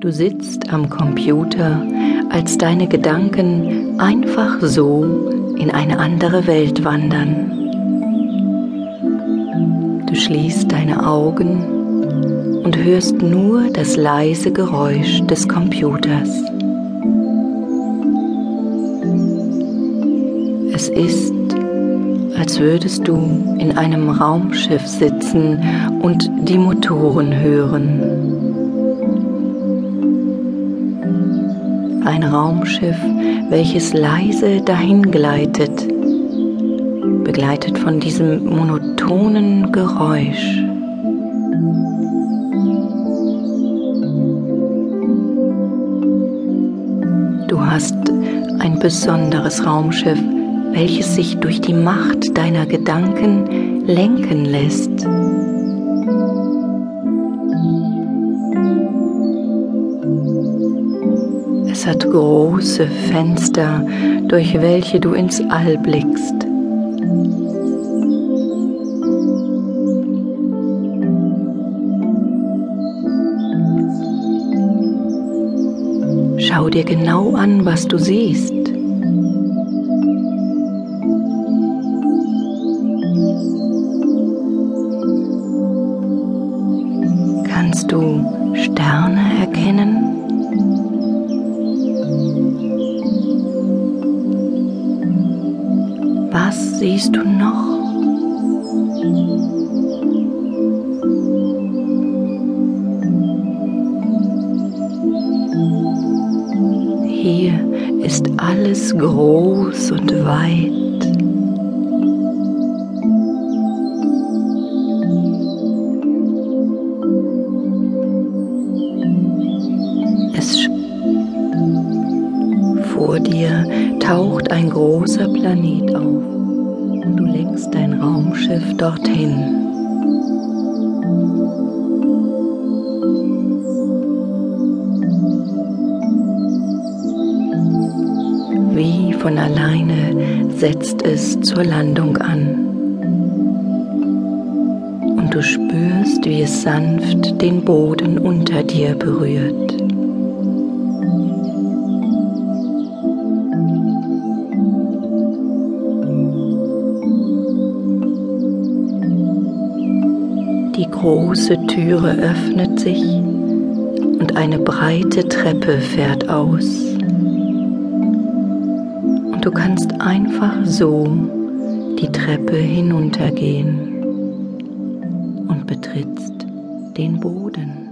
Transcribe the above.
Du sitzt am Computer, als deine Gedanken einfach so in eine andere Welt wandern. Du schließt deine Augen und hörst nur das leise Geräusch des Computers. Es ist, als würdest du in einem Raumschiff sitzen und die Motoren hören. Ein Raumschiff, welches leise dahingleitet, begleitet von diesem monotonen Geräusch. Du hast ein besonderes Raumschiff, welches sich durch die Macht deiner Gedanken lenken lässt. Hat große Fenster, durch welche du ins All blickst. Schau dir genau an, was du siehst. Kannst du Sterne erkennen? Was siehst du noch? Hier ist alles groß und weit. Es vor dir taucht ein großer Planet auf und du lenkst dein Raumschiff dorthin. Wie von alleine setzt es zur Landung an. Und du spürst, wie es sanft den Boden unter dir berührt. Die große Türe öffnet sich und eine breite Treppe fährt aus. Und du kannst einfach so die Treppe hinuntergehen und betrittst den Boden.